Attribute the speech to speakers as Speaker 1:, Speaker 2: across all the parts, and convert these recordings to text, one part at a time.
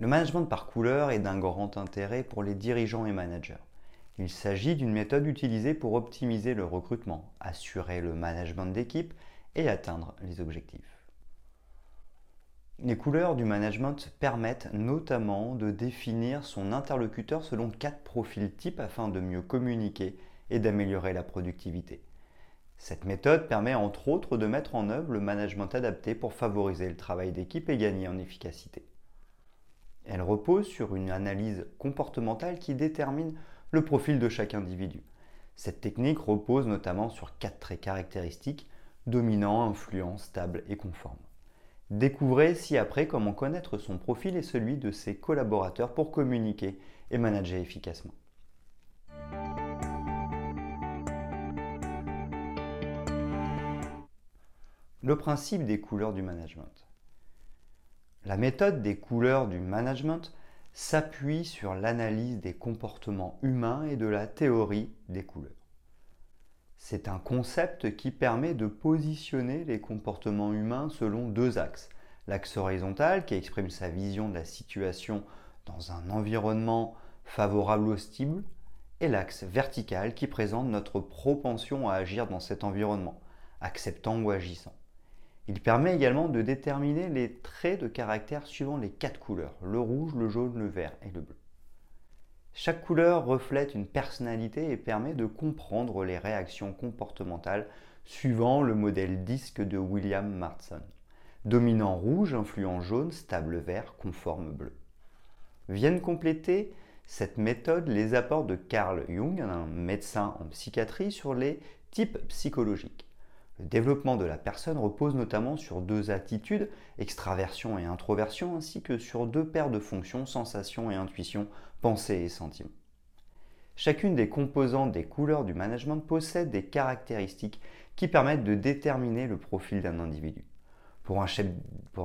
Speaker 1: Le management par couleur est d'un grand intérêt pour les dirigeants et managers. Il s'agit d'une méthode utilisée pour optimiser le recrutement, assurer le management d'équipe et atteindre les objectifs. Les couleurs du management permettent notamment de définir son interlocuteur selon quatre profils types afin de mieux communiquer et d'améliorer la productivité. Cette méthode permet entre autres de mettre en œuvre le management adapté pour favoriser le travail d'équipe et gagner en efficacité. Elle repose sur une analyse comportementale qui détermine le profil de chaque individu. Cette technique repose notamment sur quatre traits caractéristiques dominant, influent, stable et conforme. Découvrez ci-après comment connaître son profil et celui de ses collaborateurs pour communiquer et manager efficacement. Le principe des couleurs du management. La méthode des couleurs du management s'appuie sur l'analyse des comportements humains et de la théorie des couleurs. C'est un concept qui permet de positionner les comportements humains selon deux axes. L'axe horizontal qui exprime sa vision de la situation dans un environnement favorable ou hostile et l'axe vertical qui présente notre propension à agir dans cet environnement, acceptant ou agissant. Il permet également de déterminer les traits de caractère suivant les quatre couleurs, le rouge, le jaune, le vert et le bleu. Chaque couleur reflète une personnalité et permet de comprendre les réactions comportementales suivant le modèle disque de William Martson. Dominant rouge, influent jaune, stable vert, conforme bleu. Viennent compléter cette méthode les apports de Carl Jung, un médecin en psychiatrie, sur les types psychologiques. Le développement de la personne repose notamment sur deux attitudes, extraversion et introversion, ainsi que sur deux paires de fonctions, sensation et intuition, pensée et sentiment. Chacune des composantes des couleurs du management possède des caractéristiques qui permettent de déterminer le profil d'un individu. Pour un chef,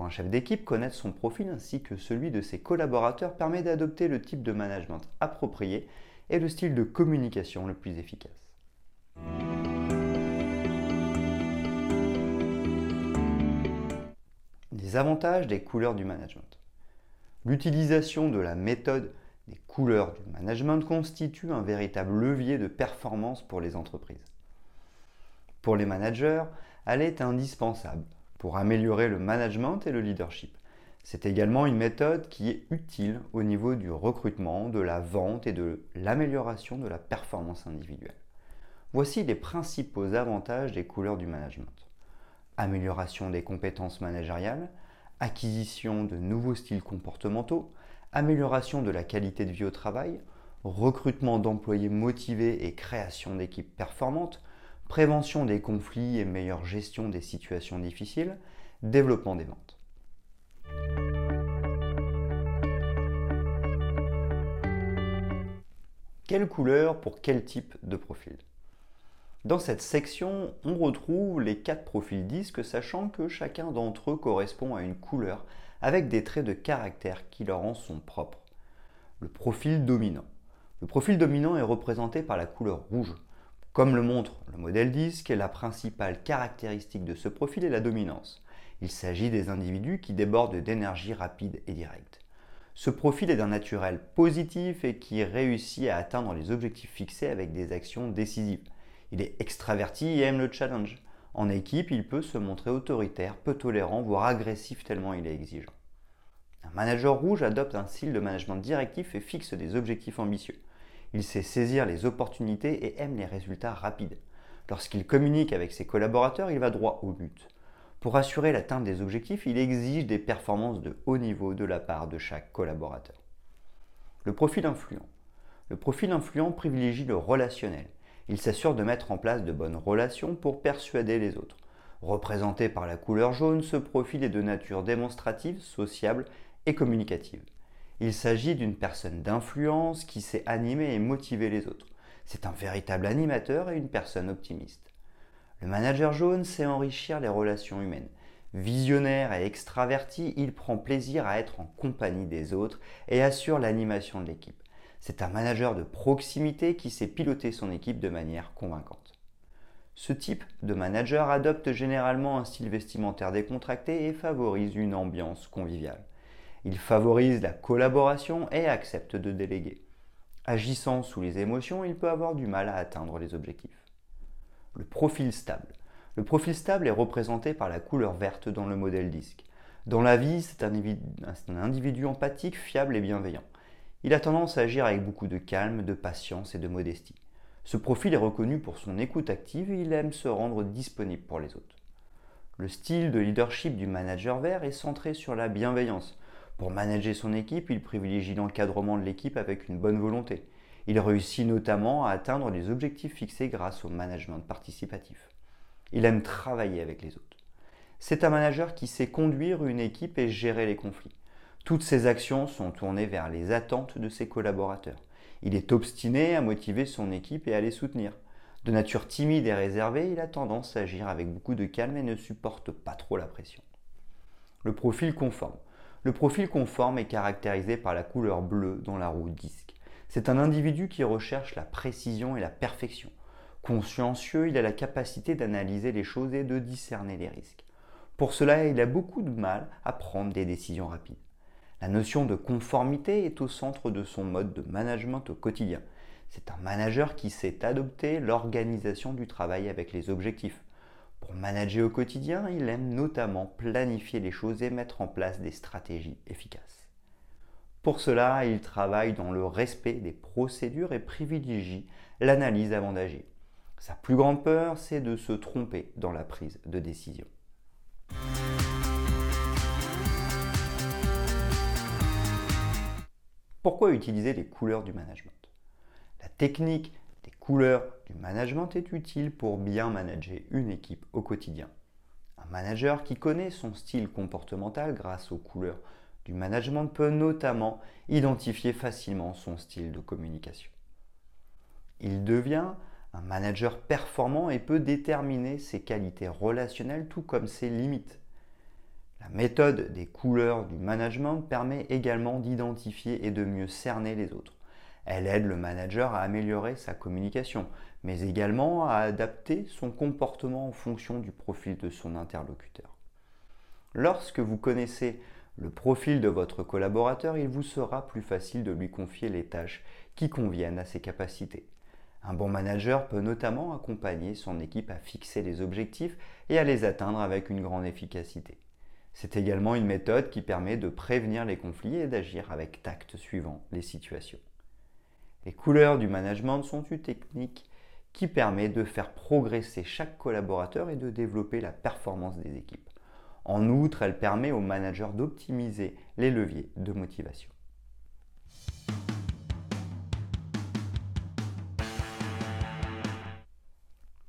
Speaker 1: chef d'équipe, connaître son profil ainsi que celui de ses collaborateurs permet d'adopter le type de management approprié et le style de communication le plus efficace. Avantages des couleurs du management. L'utilisation de la méthode des couleurs du management constitue un véritable levier de performance pour les entreprises. Pour les managers, elle est indispensable pour améliorer le management et le leadership. C'est également une méthode qui est utile au niveau du recrutement, de la vente et de l'amélioration de la performance individuelle. Voici les principaux avantages des couleurs du management amélioration des compétences managériales, acquisition de nouveaux styles comportementaux, amélioration de la qualité de vie au travail, recrutement d'employés motivés et création d'équipes performantes, prévention des conflits et meilleure gestion des situations difficiles, développement des ventes. Quelle couleur pour quel type de profil? Dans cette section, on retrouve les quatre profils disques, sachant que chacun d'entre eux correspond à une couleur avec des traits de caractère qui leur en sont propres. Le profil dominant. Le profil dominant est représenté par la couleur rouge. Comme le montre le modèle disque, la principale caractéristique de ce profil est la dominance. Il s'agit des individus qui débordent d'énergie rapide et directe. Ce profil est d'un naturel positif et qui réussit à atteindre les objectifs fixés avec des actions décisives. Il est extraverti et aime le challenge. En équipe, il peut se montrer autoritaire, peu tolérant, voire agressif tellement il est exigeant. Un manager rouge adopte un style de management directif et fixe des objectifs ambitieux. Il sait saisir les opportunités et aime les résultats rapides. Lorsqu'il communique avec ses collaborateurs, il va droit au but. Pour assurer l'atteinte des objectifs, il exige des performances de haut niveau de la part de chaque collaborateur. Le profil influent. Le profil influent privilégie le relationnel. Il s'assure de mettre en place de bonnes relations pour persuader les autres. Représenté par la couleur jaune, ce profil est de nature démonstrative, sociable et communicative. Il s'agit d'une personne d'influence qui sait animer et motiver les autres. C'est un véritable animateur et une personne optimiste. Le manager jaune sait enrichir les relations humaines. Visionnaire et extraverti, il prend plaisir à être en compagnie des autres et assure l'animation de l'équipe. C'est un manager de proximité qui sait piloter son équipe de manière convaincante. Ce type de manager adopte généralement un style vestimentaire décontracté et favorise une ambiance conviviale. Il favorise la collaboration et accepte de déléguer. Agissant sous les émotions, il peut avoir du mal à atteindre les objectifs. Le profil stable. Le profil stable est représenté par la couleur verte dans le modèle disque. Dans la vie, c'est un, individu empathique, fiable et bienveillant. Il a tendance à agir avec beaucoup de calme, de patience et de modestie. Ce profil est reconnu pour son écoute active et il aime se rendre disponible pour les autres. Le style de leadership du manager vert est centré sur la bienveillance. Pour manager son équipe, il privilégie l'encadrement de l'équipe avec une bonne volonté. Il réussit notamment à atteindre les objectifs fixés grâce au management participatif. Il aime travailler avec les autres. C'est un manager qui sait conduire une équipe et gérer les conflits. Toutes ses actions sont tournées vers les attentes de ses collaborateurs. Il est obstiné à motiver son équipe et à les soutenir. De nature timide et réservée, il a tendance à agir avec beaucoup de calme et ne supporte pas trop la pression. Le profil conforme. Le profil conforme est caractérisé par la couleur bleue dans la roue disque. C'est un individu qui recherche la précision et la perfection. Consciencieux, il a la capacité d'analyser les choses et de discerner les risques. Pour cela, il a beaucoup de mal à prendre des décisions rapides. La notion de conformité est au centre de son mode de management au quotidien. C'est un manager qui sait adopter l'organisation du travail avec les objectifs. Pour manager au quotidien, il aime notamment planifier les choses et mettre en place des stratégies efficaces. Pour cela, il travaille dans le respect des procédures et privilégie l'analyse avant d'agir. Sa plus grande peur, c'est de se tromper dans la prise de décision. Pourquoi utiliser les couleurs du management? La technique des couleurs du management est utile pour bien manager une équipe au quotidien. Un manager qui connaît son style comportemental grâce aux couleurs du management peut notamment identifier facilement son style de communication. Il devient un manager performant et peut déterminer ses qualités relationnelles tout comme ses limites. La méthode des couleurs du management permet également d'identifier et de mieux cerner les autres. Elle aide le manager à améliorer sa communication, mais également à adapter son comportement en fonction du profil de son interlocuteur. Lorsque vous connaissez le profil de votre collaborateur, il vous sera plus facile de lui confier les tâches qui conviennent à ses capacités. Un bon manager peut notamment accompagner son équipe à fixer les objectifs et à les atteindre avec une grande efficacité. C'est également une méthode qui permet de prévenir les conflits et d'agir avec tact suivant les situations. Les couleurs du management sont une technique qui permet de faire progresser chaque collaborateur et de développer la performance des équipes. En outre, elle permet au manager d'optimiser les leviers de motivation.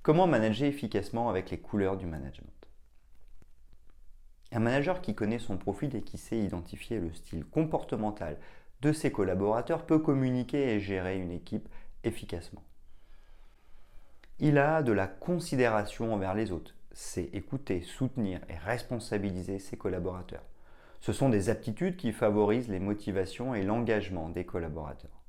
Speaker 1: Comment manager efficacement avec les couleurs du management? Un manager qui connaît son profil et qui sait identifier le style comportemental de ses collaborateurs peut communiquer et gérer une équipe efficacement. Il a de la considération envers les autres, sait écouter, soutenir et responsabiliser ses collaborateurs. Ce sont des aptitudes qui favorisent les motivations et l'engagement des collaborateurs.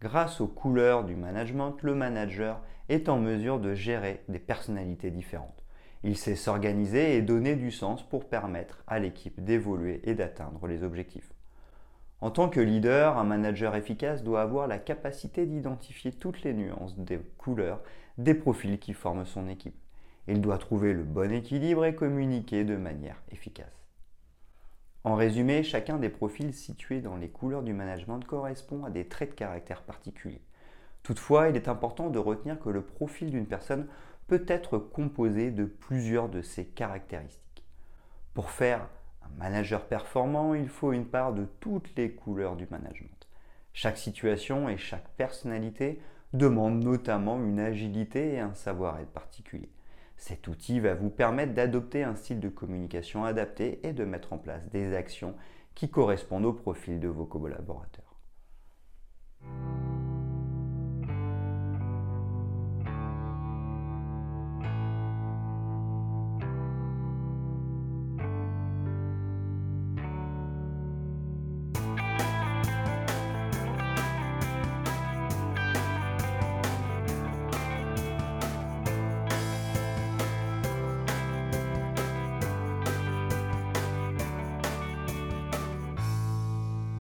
Speaker 1: Grâce aux couleurs du management, le manager est en mesure de gérer des personnalités différentes. Il sait s'organiser et donner du sens pour permettre à l'équipe d'évoluer et d'atteindre les objectifs. En tant que leader, un manager efficace doit avoir la capacité d'identifier toutes les nuances des couleurs des profils qui forment son équipe. Il doit trouver le bon équilibre et communiquer de manière efficace. En résumé, chacun des profils situés dans les couleurs du management correspond à des traits de caractère particuliers. Toutefois, il est important de retenir que le profil d'une personne peut être composé de plusieurs de ces caractéristiques. Pour faire un manager performant, il faut une part de toutes les couleurs du management. Chaque situation et chaque personnalité demande notamment une agilité et un savoir-être particulier. Cet outil va vous permettre d'adopter un style de communication adapté et de mettre en place des actions qui correspondent au profil de vos collaborateurs.